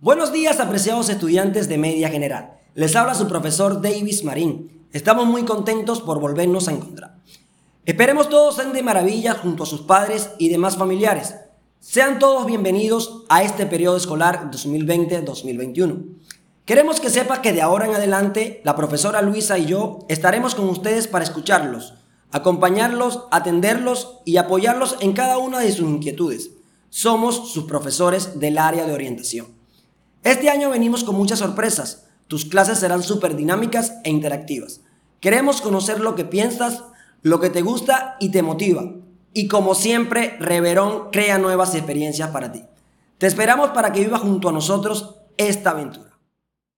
Buenos días, apreciados estudiantes de Media General. Les habla su profesor Davis Marín. Estamos muy contentos por volvernos a encontrar. Esperemos todos sean de maravilla junto a sus padres y demás familiares. Sean todos bienvenidos a este periodo escolar 2020-2021. Queremos que sepa que de ahora en adelante la profesora Luisa y yo estaremos con ustedes para escucharlos, acompañarlos, atenderlos y apoyarlos en cada una de sus inquietudes. Somos sus profesores del área de orientación. Este año venimos con muchas sorpresas. Tus clases serán súper dinámicas e interactivas. Queremos conocer lo que piensas, lo que te gusta y te motiva. Y como siempre, Reverón crea nuevas experiencias para ti. Te esperamos para que vivas junto a nosotros esta aventura.